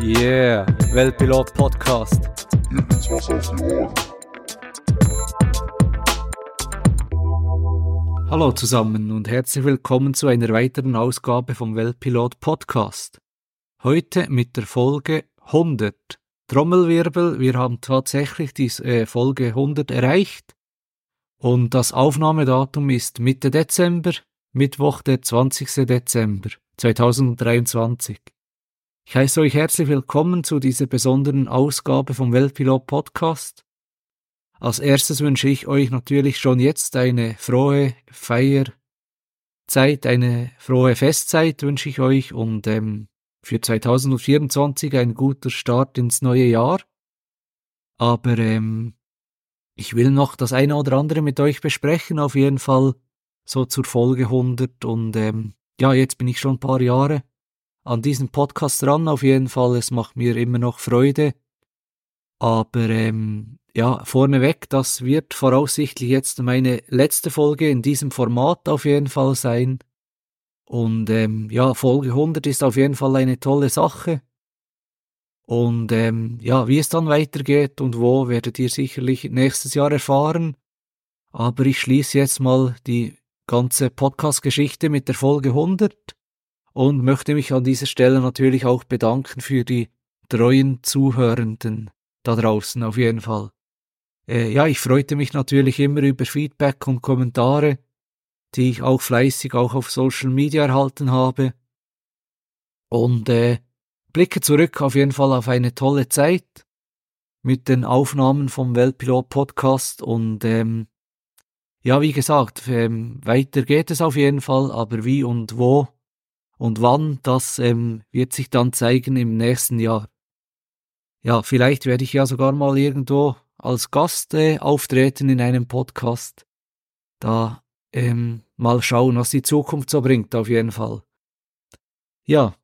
Yeah, Weltpilot Podcast. Hier gibt's was auf die Ohren. Hallo zusammen und herzlich willkommen zu einer weiteren Ausgabe vom Weltpilot Podcast. Heute mit der Folge 100. Trommelwirbel, wir haben tatsächlich die äh, Folge 100 erreicht und das Aufnahmedatum ist Mitte Dezember, Mittwoch der 20. Dezember 2023. Ich heiße euch herzlich willkommen zu dieser besonderen Ausgabe vom Weltpilot Podcast. Als erstes wünsche ich euch natürlich schon jetzt eine frohe Feierzeit, eine frohe Festzeit wünsche ich euch und ähm, für 2024 ein guter Start ins neue Jahr. Aber ähm, ich will noch das eine oder andere mit euch besprechen, auf jeden Fall so zur Folge 100 und ähm, ja, jetzt bin ich schon ein paar Jahre an diesem Podcast dran, auf jeden Fall. Es macht mir immer noch Freude. Aber ähm, ja, vorneweg, das wird voraussichtlich jetzt meine letzte Folge in diesem Format auf jeden Fall sein. Und ähm, ja, Folge 100 ist auf jeden Fall eine tolle Sache. Und ähm, ja, wie es dann weitergeht und wo, werdet ihr sicherlich nächstes Jahr erfahren. Aber ich schließe jetzt mal die ganze Podcast-Geschichte mit der Folge 100 und möchte mich an dieser Stelle natürlich auch bedanken für die treuen Zuhörenden da draußen auf jeden Fall. Äh, ja, ich freute mich natürlich immer über Feedback und Kommentare, die ich auch fleißig auch auf Social Media erhalten habe. Und äh, blicke zurück auf jeden Fall auf eine tolle Zeit mit den Aufnahmen vom Weltpilot Podcast und ähm, ja, wie gesagt, ähm, weiter geht es auf jeden Fall, aber wie und wo und wann, das ähm, wird sich dann zeigen im nächsten Jahr. Ja, vielleicht werde ich ja sogar mal irgendwo als Gast äh, auftreten in einem Podcast. Da ähm, mal schauen, was die Zukunft so bringt, auf jeden Fall. Ja,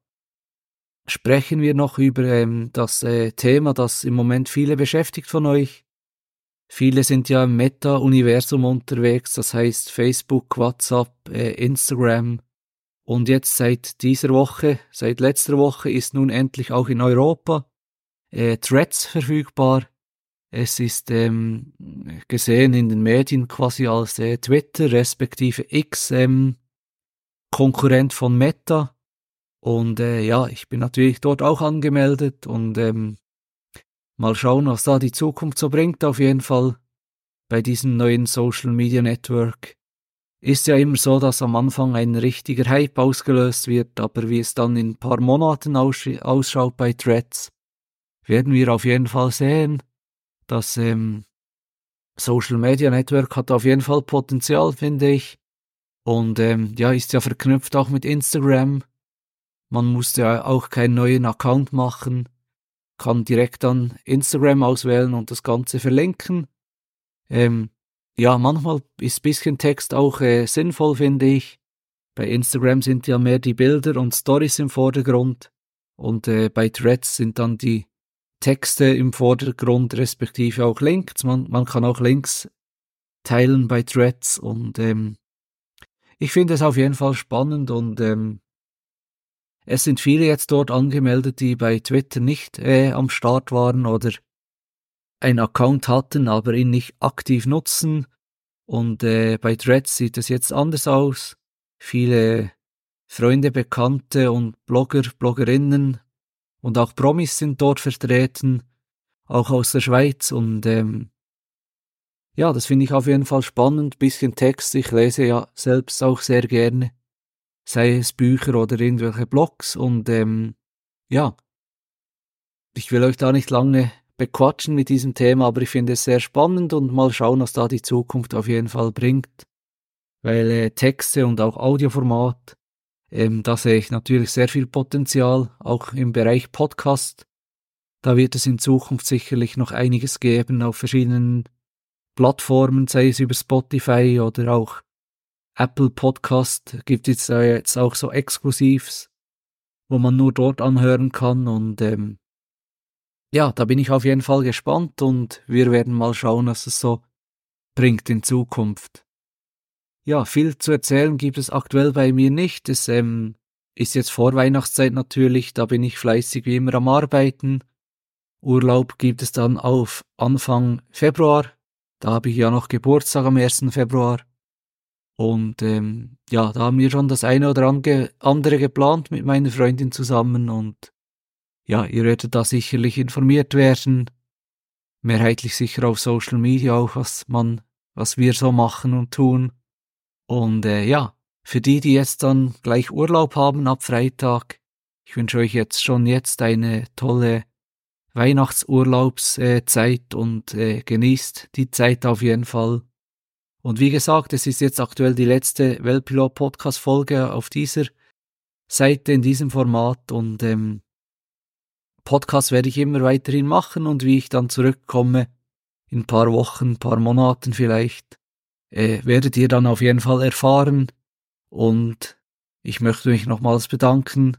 sprechen wir noch über ähm, das äh, Thema, das im Moment viele beschäftigt von euch. Viele sind ja im Meta-Universum unterwegs, das heißt Facebook, WhatsApp, äh, Instagram, und jetzt seit dieser Woche, seit letzter Woche ist nun endlich auch in Europa äh, Threads verfügbar. Es ist ähm, gesehen in den Medien quasi als äh, Twitter respektive X ähm, Konkurrent von Meta. Und äh, ja, ich bin natürlich dort auch angemeldet und ähm, mal schauen, was da die Zukunft so bringt. Auf jeden Fall bei diesem neuen Social Media Network ist ja immer so, dass am Anfang ein richtiger Hype ausgelöst wird, aber wie es dann in ein paar Monaten ausschaut bei Threads, werden wir auf jeden Fall sehen, dass ähm, Social Media Network hat auf jeden Fall Potenzial, finde ich. Und ähm, ja, ist ja verknüpft auch mit Instagram. Man muss ja auch keinen neuen Account machen, kann direkt dann Instagram auswählen und das Ganze verlinken. Ähm, ja, manchmal ist ein bisschen Text auch äh, sinnvoll, finde ich. Bei Instagram sind ja mehr die Bilder und Stories im Vordergrund und äh, bei Threads sind dann die Texte im Vordergrund, respektive auch Links. Man, man kann auch Links teilen bei Threads und ähm, ich finde es auf jeden Fall spannend und ähm, es sind viele jetzt dort angemeldet, die bei Twitter nicht äh, am Start waren oder einen Account hatten, aber ihn nicht aktiv nutzen. Und äh, bei Threads sieht es jetzt anders aus. Viele Freunde, Bekannte und Blogger, Bloggerinnen und auch Promis sind dort vertreten, auch aus der Schweiz. Und ähm, ja, das finde ich auf jeden Fall spannend. Bisschen Text, ich lese ja selbst auch sehr gerne, sei es Bücher oder irgendwelche Blogs. Und ähm, ja, ich will euch da nicht lange bequatschen mit diesem Thema, aber ich finde es sehr spannend und mal schauen, was da die Zukunft auf jeden Fall bringt. Weil äh, Texte und auch Audioformat, ähm, da sehe ich natürlich sehr viel Potenzial, auch im Bereich Podcast. Da wird es in Zukunft sicherlich noch einiges geben auf verschiedenen Plattformen, sei es über Spotify oder auch Apple Podcast gibt es jetzt auch so Exklusivs, wo man nur dort anhören kann und ähm, ja, da bin ich auf jeden Fall gespannt und wir werden mal schauen, was es so bringt in Zukunft. Ja, viel zu erzählen gibt es aktuell bei mir nicht. Es ähm, ist jetzt vor Weihnachtszeit natürlich, da bin ich fleißig wie immer am Arbeiten. Urlaub gibt es dann auf Anfang Februar. Da habe ich ja noch Geburtstag am 1. Februar. Und ähm, ja, da haben wir schon das eine oder andere geplant mit meiner Freundin zusammen und ja, ihr werdet da sicherlich informiert werden. Mehrheitlich sicher auf Social Media auch, was man, was wir so machen und tun. Und äh, ja, für die, die jetzt dann gleich Urlaub haben ab Freitag, ich wünsche euch jetzt schon jetzt eine tolle Weihnachtsurlaubszeit und äh, genießt die Zeit auf jeden Fall. Und wie gesagt, es ist jetzt aktuell die letzte Weltpilot Podcast Folge auf dieser Seite in diesem Format und ähm, Podcast werde ich immer weiterhin machen und wie ich dann zurückkomme in ein paar Wochen, ein paar Monaten vielleicht, äh, werdet ihr dann auf jeden Fall erfahren und ich möchte mich nochmals bedanken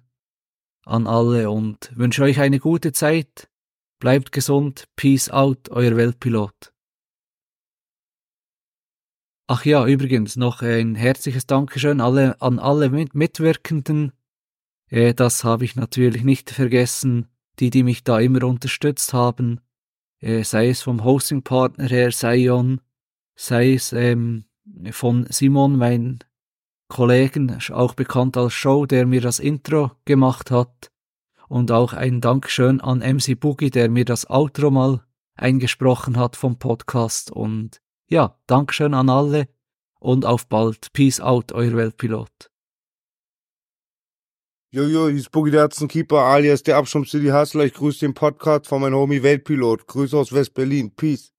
an alle und wünsche euch eine gute Zeit. Bleibt gesund. Peace out, euer Weltpilot. Ach ja, übrigens noch ein herzliches Dankeschön alle, an alle Mitwirkenden. Äh, das habe ich natürlich nicht vergessen, die, die mich da immer unterstützt haben, äh, sei es vom Hosting-Partner her, Sion, sei es ähm, von Simon, mein Kollegen, auch bekannt als Show, der mir das Intro gemacht hat, und auch ein Dankeschön an MC Boogie, der mir das Outro mal eingesprochen hat vom Podcast. Und ja, Dankeschön an alle und auf bald. Peace out, euer Weltpilot. Jojo, hier ist Boogie der Keeper alias der Abschirm City Hustler. Ich grüße den Podcast von meinem Homie Weltpilot. Grüße aus West-Berlin. Peace.